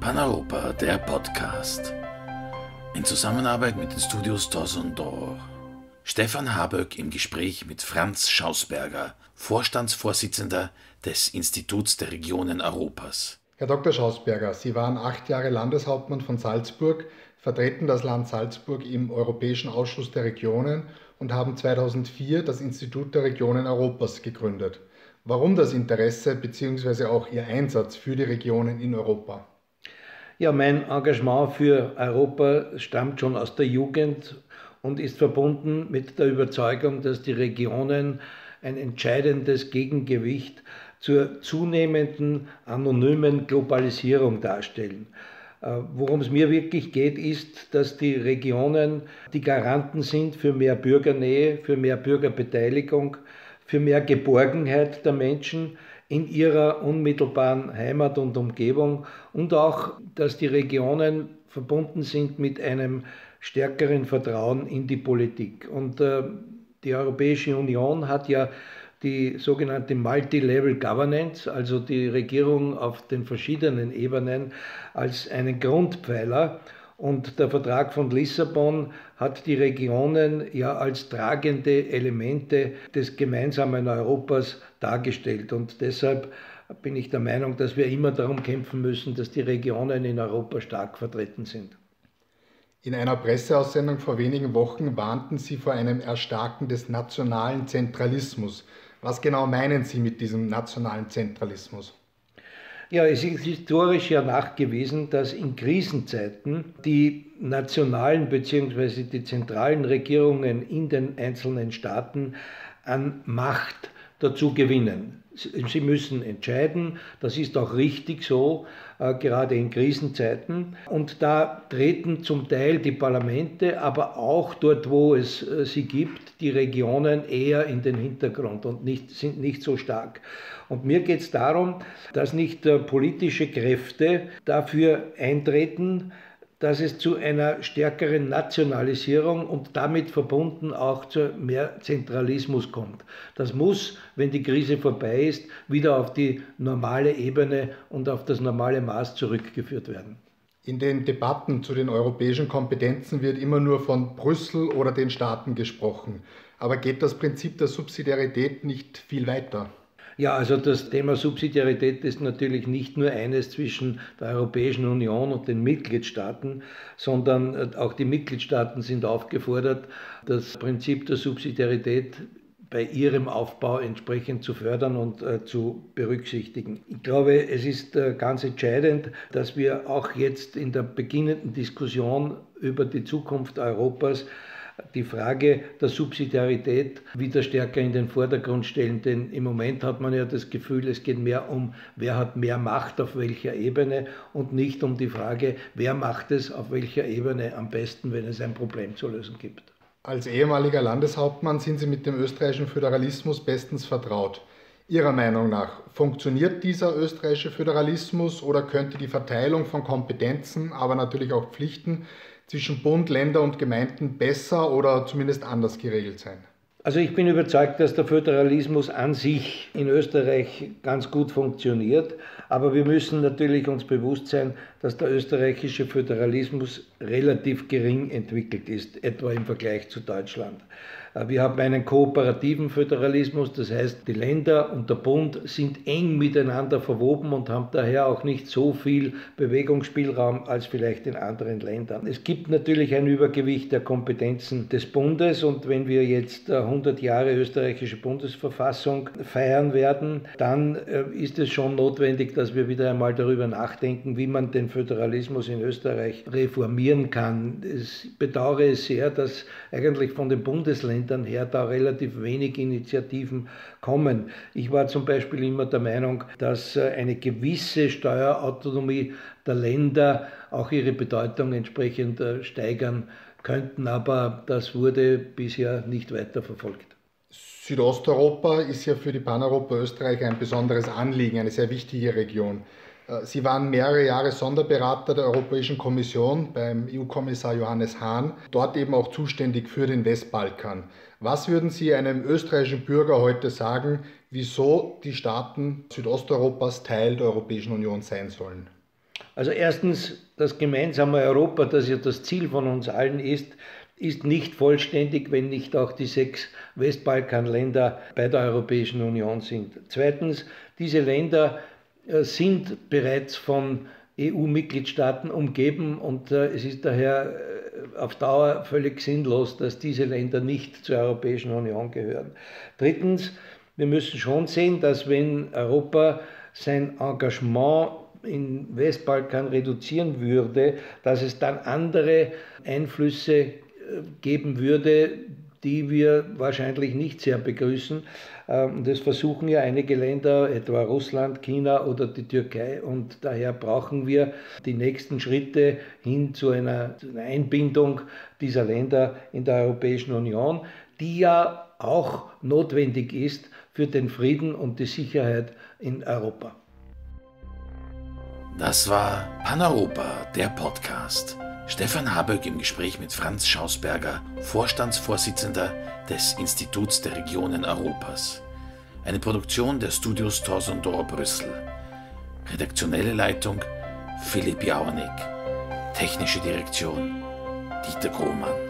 Paneuropa, der Podcast. In Zusammenarbeit mit den Studios Toson d'Or. Stefan Haböck im Gespräch mit Franz Schausberger, Vorstandsvorsitzender des Instituts der Regionen Europas. Herr Dr. Schausberger, Sie waren acht Jahre Landeshauptmann von Salzburg, vertreten das Land Salzburg im Europäischen Ausschuss der Regionen und haben 2004 das Institut der Regionen Europas gegründet. Warum das Interesse bzw. auch Ihr Einsatz für die Regionen in Europa? Ja, mein Engagement für Europa stammt schon aus der Jugend und ist verbunden mit der Überzeugung, dass die Regionen ein entscheidendes Gegengewicht zur zunehmenden anonymen Globalisierung darstellen. Äh, worum es mir wirklich geht, ist, dass die Regionen die Garanten sind für mehr Bürgernähe, für mehr Bürgerbeteiligung, für mehr Geborgenheit der Menschen in ihrer unmittelbaren Heimat und Umgebung und auch, dass die Regionen verbunden sind mit einem stärkeren Vertrauen in die Politik. Und äh, die Europäische Union hat ja die sogenannte Multi-Level Governance, also die Regierung auf den verschiedenen Ebenen, als einen Grundpfeiler. Und der Vertrag von Lissabon hat die Regionen ja als tragende Elemente des gemeinsamen Europas dargestellt. Und deshalb bin ich der Meinung, dass wir immer darum kämpfen müssen, dass die Regionen in Europa stark vertreten sind. In einer Presseaussendung vor wenigen Wochen warnten Sie vor einem Erstarken des nationalen Zentralismus. Was genau meinen Sie mit diesem nationalen Zentralismus? Ja, es ist historisch ja nachgewiesen, dass in Krisenzeiten die nationalen bzw. die zentralen Regierungen in den einzelnen Staaten an Macht dazu gewinnen. Sie müssen entscheiden, das ist auch richtig so, äh, gerade in Krisenzeiten. Und da treten zum Teil die Parlamente, aber auch dort, wo es äh, sie gibt, die Regionen eher in den Hintergrund und nicht, sind nicht so stark. Und mir geht es darum, dass nicht äh, politische Kräfte dafür eintreten, dass es zu einer stärkeren Nationalisierung und damit verbunden auch zu mehr Zentralismus kommt. Das muss, wenn die Krise vorbei ist, wieder auf die normale Ebene und auf das normale Maß zurückgeführt werden. In den Debatten zu den europäischen Kompetenzen wird immer nur von Brüssel oder den Staaten gesprochen. Aber geht das Prinzip der Subsidiarität nicht viel weiter? Ja, also das Thema Subsidiarität ist natürlich nicht nur eines zwischen der Europäischen Union und den Mitgliedstaaten, sondern äh, auch die Mitgliedstaaten sind aufgefordert, das Prinzip der Subsidiarität bei ihrem Aufbau entsprechend zu fördern und äh, zu berücksichtigen. Ich glaube, es ist äh, ganz entscheidend, dass wir auch jetzt in der beginnenden Diskussion über die Zukunft Europas die Frage der Subsidiarität wieder stärker in den Vordergrund stellen. Denn im Moment hat man ja das Gefühl, es geht mehr um, wer hat mehr Macht auf welcher Ebene und nicht um die Frage, wer macht es auf welcher Ebene am besten, wenn es ein Problem zu lösen gibt. Als ehemaliger Landeshauptmann sind Sie mit dem österreichischen Föderalismus bestens vertraut. Ihrer Meinung nach, funktioniert dieser österreichische Föderalismus oder könnte die Verteilung von Kompetenzen, aber natürlich auch Pflichten zwischen Bund, Länder und Gemeinden besser oder zumindest anders geregelt sein? Also ich bin überzeugt, dass der Föderalismus an sich in Österreich ganz gut funktioniert, aber wir müssen natürlich uns bewusst sein, dass der österreichische Föderalismus relativ gering entwickelt ist, etwa im Vergleich zu Deutschland. Äh, wir haben einen kooperativen Föderalismus, das heißt, die Länder und der Bund sind eng miteinander verwoben und haben daher auch nicht so viel Bewegungsspielraum als vielleicht in anderen Ländern. Es gibt natürlich ein Übergewicht der Kompetenzen des Bundes und wenn wir jetzt 100 Jahre österreichische Bundesverfassung feiern werden, dann äh, ist es schon notwendig, dass wir wieder einmal darüber nachdenken, wie man den Föderalismus in Österreich reformieren kann. Ich bedauere es sehr, dass eigentlich von den Bundesländern Ländern her da relativ wenig Initiativen kommen. Ich war zum Beispiel immer der Meinung, dass äh, eine gewisse Steuerautonomie der Länder auch ihre Bedeutung entsprechend äh, steigern könnten, aber das wurde bisher nicht weiter verfolgt. Südosteuropa ist ja für die Paneuropa Österreich ein besonderes Anliegen, eine sehr wichtige Region. Äh, Sie waren mehrere Jahre Sonderberater der Europäischen Kommission beim EU-Kommissar Johannes Hahn, dort eben auch zuständig für den Westbalkan. Was würden Sie einem österreichischen Bürger heute sagen, wieso die Staaten Südosteuropas Teil der Europäischen Union sein sollen? Also erstens, das gemeinsame Europa, das ja das Ziel von uns allen ist, ist nicht vollständig, wenn nicht auch die sechs Westbalkanländer bei der Europäischen Union sind. Zweitens, diese Länder sind bereits von EU-Mitgliedstaaten umgeben und äh, es ist daher äh, auf Dauer völlig sinnlos, dass diese Länder nicht zur Europäischen Union gehören. Drittens, wir müssen schon sehen, dass wenn Europa sein Engagement in Westbalkan reduzieren würde, dass es dann andere Einflüsse geben würde, die wir wahrscheinlich nicht sehr begrüßen. Ähm, das versuchen ja einige Länder, etwa Russland, China oder die Türkei. Und daher brauchen wir die nächsten Schritte hin zu einer, Einbindung dieser Länder in der Europäischen Union, die ja auch notwendig ist für den Frieden und die Sicherheit in Europa. Das war Paneuropa, der Podcast. Stefan Haböck im Gespräch mit Franz Schausberger, Vorstandsvorsitzender des Instituts der Regionen Europas. Eine Produktion der Studios Torsondor Brüssel. Redaktionelle Leitung Philipp Jauernick. Technische Direktion Dieter Grohmann.